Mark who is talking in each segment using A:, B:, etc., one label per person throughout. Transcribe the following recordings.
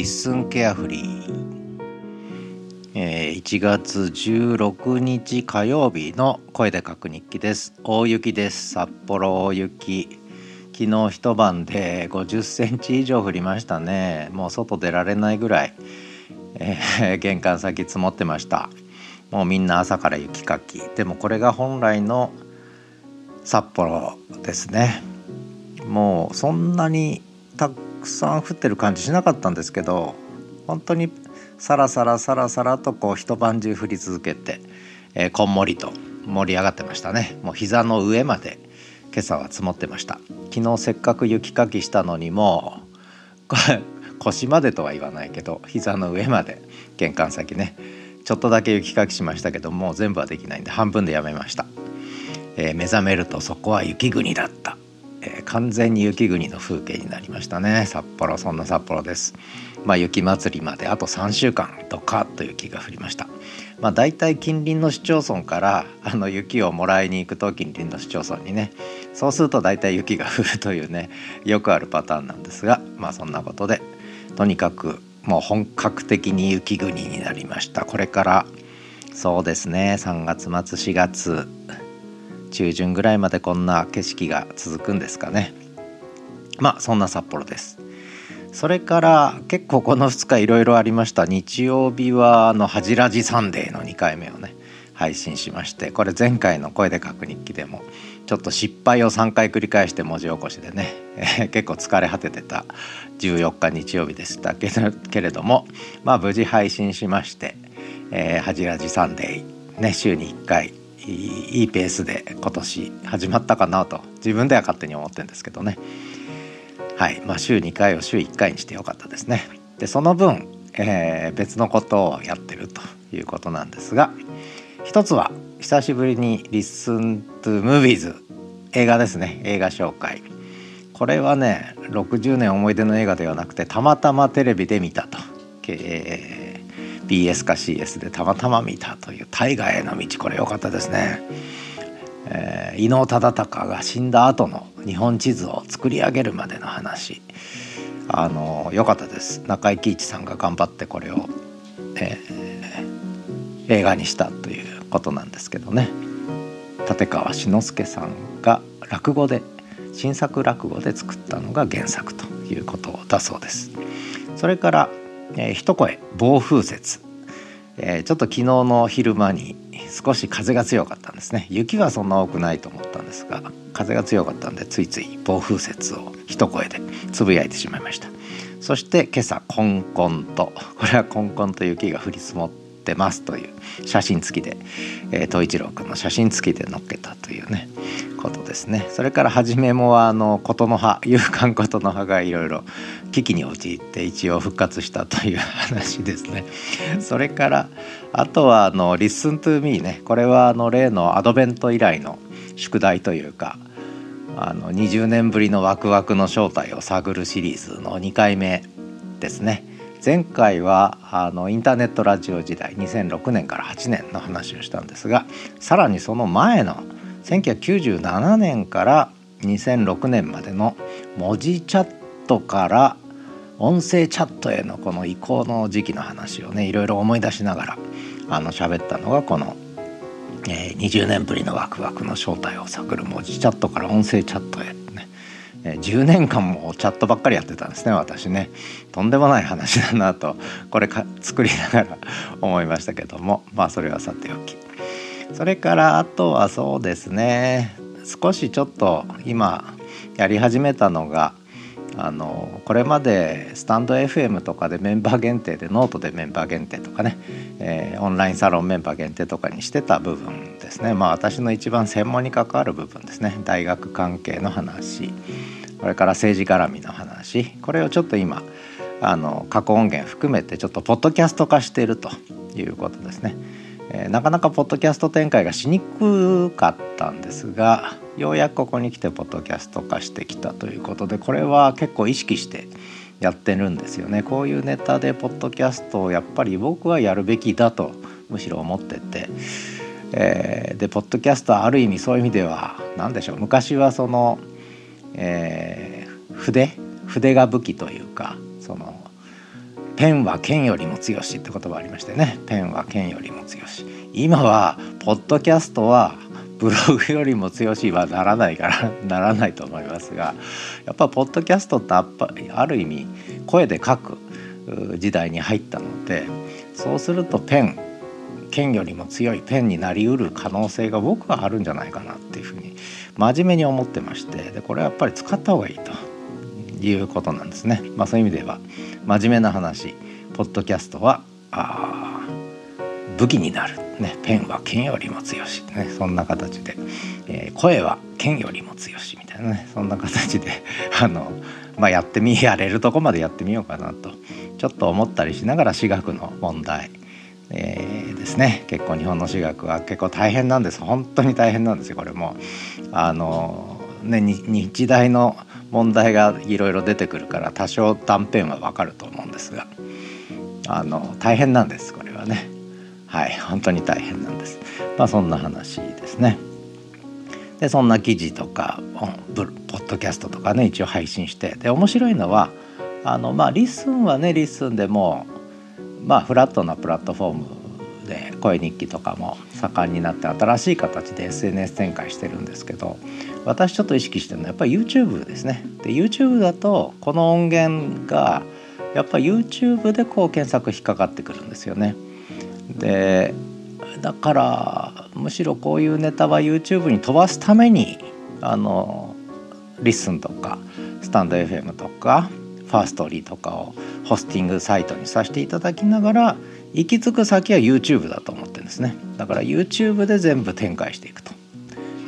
A: リッスンケアフリー、えー、1月16日火曜日の声で書く日記です。大雪です。札幌大雪。昨日一晩で50センチ以上降りましたね。もう外出られないぐらい、えー、玄関先積もってました。もうみんな朝から雪かき。でもこれが本来の札幌ですね。もうそんなにたくさん降ってる感じしなかったんですけど本当にさらさらさらさらとこう一晩中降り続けて、えー、こんもりと盛り上がってましたね。もう膝の上まで今朝は積もってました。昨日せっかく雪かきしたのにも腰までとは言わないけど膝の上まで玄関先ねちょっとだけ雪かきしましたけどもう全部はできないんで半分でやめました、えー、目覚めるとそこは雪国だった。えー、完全に雪国の風景になりましたね。札幌そんな札幌です。まあ雪祭りまであと3週間ドカッと雪が降りました。まあ大体近隣の市町村からあの雪をもらいに行くと近隣の市町村にね。そうすると大体雪が降るというねよくあるパターンなんですがまあそんなことでとにかくもう本格的に雪国になりました。これからそうですね3月末4月中旬ぐらいまでこんな景色が続くんですかね。まあそんな札幌です。それから結構この2日いろいろありました。日曜日はあの「はじらじサンデー」の2回目をね配信しましてこれ前回の「声で書く日記」でもちょっと失敗を3回繰り返して文字起こしでね、えー、結構疲れ果ててた14日日曜日でしたけれどもまあ無事配信しまして「えー、はじらじサンデー」ね週に1回いいペースで今年始まったかなと自分では勝手に思ってるんですけどね。はい。まあ週2回を週1回にしてよかったですね。でその分、えー、別のことをやってるということなんですが一つは久しぶりに「Listen to Movies」映画ですね。映画紹介。これはね60年思い出の映画ではなくてたまたまテレビで見たと、え BS か CS でたまたま見たという大河への道。これ良かったですね、えー、伊能忠敬が死んだ後の日本地図を作り上げるまでの話。あの良かったです。中井貴一さんが頑張ってこれを、えー、映画にしたということなんですけどね。立川志の輔さんが落語で新作落語で作ったのが原作ということだそうです。それからえー、一声暴風雪、えー、ちょっと昨日の昼間に少し風が強かったんですね。雪はそんな多くないと思ったんですが風が強かったんでついつい暴風雪を一声でつぶやいてしまいました。そして今朝コンコンとこれはコンコンと雪が降り積もってますという写真付きで、えー、東一郎君の写真付きで載っけたというね。ことですね。それから初めもあの琴の葉 勇敢琴の葉がいろいろ危機に陥って一応復活したという話ですね。それからあとはあの「Listen to Me ね」これはあの例のアドベント以来の宿題というかあの20年ぶりのワクワクの正体を探るシリーズの2回目ですね。前回はあのインターネットラジオ時代2006年から8年の話をしたんですがさらにその前の「1997年から2006年までの文字チャットから音声チャットへのこの移行の時期の話をねいろいろ思い出しながらあの喋ったのがこの、えー、20年ぶりのワクワクの正体を探る文字チャットから音声チャットへね、えー、10年間もチャットばっかりやってたんですね私ねとんでもない話だなとこれか作りながら思いましたけどもまあそれはさておき。それからあとはそうですね。少しちょっと今やり始めたのがあのこれまでスタンド FM とかでメンバー限定でノートでメンバー限定とかね、えー、オンラインサロンメンバー限定とかにしてた部分ですね。まあ私の一番専門に関わる部分ですね。大学関係の話。これから政治絡みの話。これをちょっと今あの過去音源含めてちょっとポッドキャスト化しているということですね。え、なかなかポッドキャスト展開がしにくかったんですがようやくここに来てポッドキャスト化してきたということでこれは結構意識してやってるんですよね。こういうネタでポッドキャストをやっぱり僕はやるべきだとむしろ思ってて、えー、でポッドキャストはある意味そういう意味では何でしょう。昔はその、えー、筆筆が武器というかそのペンは剣よりも強しって言葉ありましてねペンは剣よりも強し今はポッドキャストはブログよりも強しはならないから ならないと思いますがやっぱポッドキャストってある意味声で書く時代に入ったのでそうするとペン剣よりも強いペンになりうる可能性が僕はあるんじゃないかなっていうふうに真面目に思ってましてでこれはやっぱり使った方がいいということなんですね。まあ、そういう意味では真面目な話ポッドキャストはあ武器になる、ね、ペンは剣よりも強し、ね、そんな形で、えー、声は剣よりも強し。みたいなねそんな形で あの、まあ、やってみやれるとこまでやってみようかなと。ちょっと思ったりしながら私学の問題えー、ですね。結構日本の私学は結構大変なんです。本当に大変なんですよこれも。あのね日大の問題がいろいろ出てくるから多少断片はわかると思うんですがあの大変なんですこれはね。はい本当に大変なんです。まあそんな話ですね。でそんな記事とかポッドキャストとかね一応配信して。で面白いのはあのまあ LISTEN はね LISTEN でもまあフラットなプラットフォームで声日記とかも盛んになって新しい形で SNS 展開してるんですけど私ちょっと意識してるのはやっぱり YouTube ですね。で YouTube だとこの音源がやっぱり YouTube でこう検索引っかかってくるんですよね。でだからむしろこういうネタは YouTube に飛ばすためにあのリッスンとかスタンド FM とかファーストリーとかをホスティングサイトにさせていただきながら行き着く先は YouTube だと思ってるんですね。だから YouTube で全部展開していくと。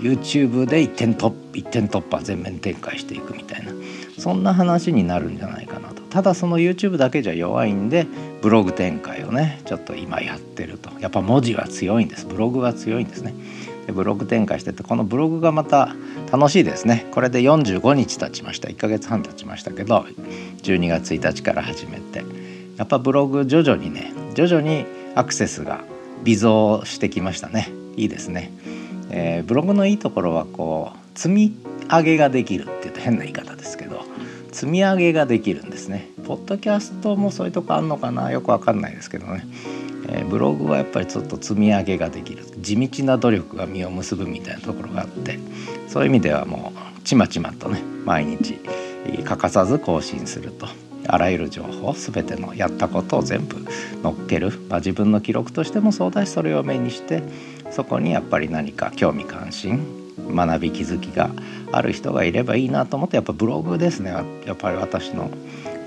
A: YouTube で一点突一点突破全面展開していくみたいな。そんな話になるんじゃないかなと。ただその YouTube だけじゃ弱いんでブログ展開をねちょっと今やってると。やっぱ文字は強いんです。ブログは強いんですね。ブログ展開しててこのブログがまた楽しいですね。これで45日経ちました。1ヶ月半経ちましたけど12月1日から始めて。やっぱブログ徐々にね徐々にアクセスが微増してきましたね。いいですね、えー、ブログのいいところはこう積み上げができるっていうと変な言い方ですけど積み上げができるんですね。ポッドキャストもそういうとこあんのかな？よくわかんないですけどね。え、ブログはやっぱりちょっと積み上げができる。地道な努力が実を結ぶみたいなところがあって。そういう意味ではもうちまちまとね毎日欠かさず更新すると。あらゆる情報全てのやったことを全部載っける、まあ、自分の記録としてもそうだしそれを目にしてそこにやっぱり何か興味関心学び気づきがある人がいればいいなと思ってやっぱブログですね。やっぱり私の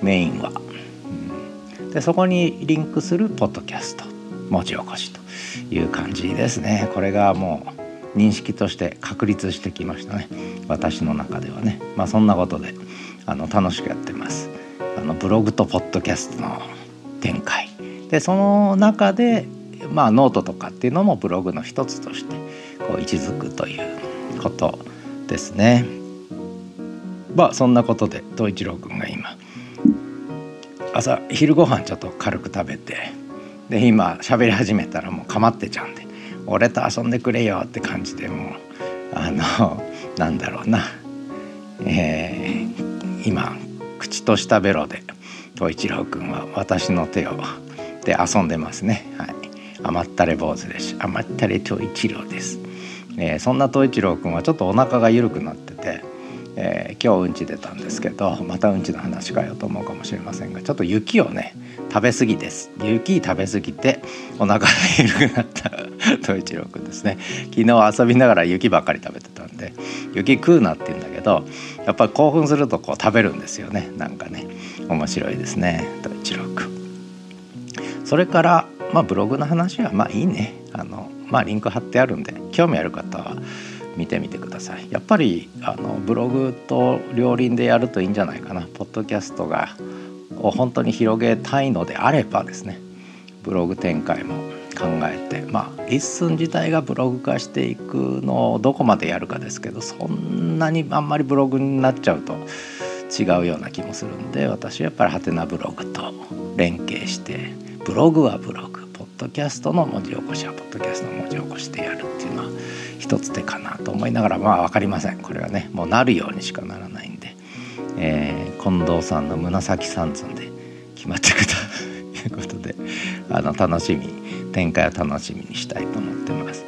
A: メインは。でそこにリンクするポッドキャスト。文字起こしという感じですね。これがもう認識として確立してきましたね。私の中ではね。まあそんなことであの楽しくやってます。あのブログとポッドキャストの展開。でその中でまあノートとかっていうのもブログの一つとしてこう位置づくということですね。まあそんなことで東一郎君が今朝昼ご飯ちょっと軽く食べてで今喋り始めたらもうかまってちゃうんで「俺と遊んでくれよ」って感じでもうあのなんだろうな、えー、今口としたベロで東一郎君は私の手をで遊んでますね。はい、甘ったれ坊主です。甘ったれ東一郎です、えー、そんな東一郎君はちょっとお腹が緩くなっててえー、今日うんち出たんですけどまたうんちの話かよと思うかもしれませんがちょっと雪をね食べ過ぎです。雪食べ過ぎてお腹が緩くなった。東一郎くんですね。昨日遊びながら雪ばっかり食べてたんで雪食うなって言うんだけどやっぱり興奮するとこう食べるんですよね。なんかね面白いですね。東一郎くんそれからまあブログの話はまあいいね。あのまあリンク貼ってあるんで興味ある方は見てみてください。やっぱりあのブログと両輪でやるといいんじゃないかな。ポッドキャストがを本当に広げたいのであればですね。ブログ展開も考えてまあ LISTEN 自体がブログ化していくのをどこまでやるかですけどそんなにあんまりブログになっちゃうと違うような気もするんで私はやっぱりはてなブログと連携してブログはブログ。ドキャストの文字起こしはポッドキャストの文字起こしでやるっていうのは一つ手かなと思いながらまあ分かりません。これはねもうなるようにしかならないんで、えー、近藤さんの紫三寸で決まっていくということであの楽しみ展開を楽しみにしたいと思ってます。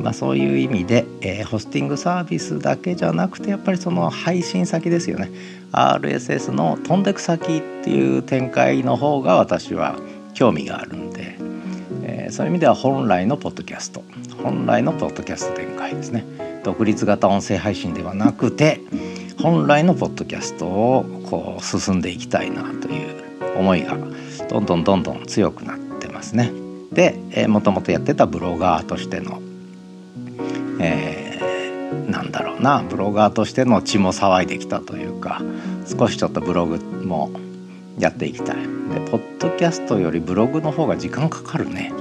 A: まあ、そういう意味で、えー、ホスティングサービスだけじゃなくてやっぱりその配信先ですよね。RSS の飛んでく先っていう展開の方が私は興味があるん、そういう意味では本来のポッドキャスト。本来のポッドキャスト展開ですね。独立型音声配信ではなくて本来のポッドキャストをこう進んでいきたいなという思いがどんどんどんどん強くなってますね。で、えー、もともとやってたブロガーとしてのえー、なんだろうなブロガーとしての血も騒いできたというか少しちょっとブログもやっていきたい。でポッドキャストよりブログの方が時間かかるね。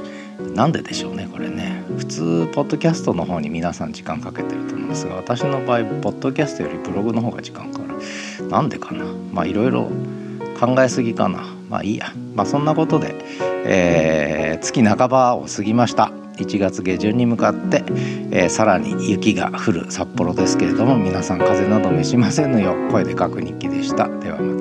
A: なんででしょうねこれね。普通ポッドキャストの方に皆さん時間かけてると思うんですが私の場合ポッドキャストよりブログの方が時間かかる。なんでかな。まあいろいろ考えすぎかな。まあいいや。まあそんなことで、えー、月半ばを過ぎました。1月下旬に向かって、えー、さらに雪が降る札幌ですけれども皆さん風邪など召しませぬよ声で書く日記でした。ではまた。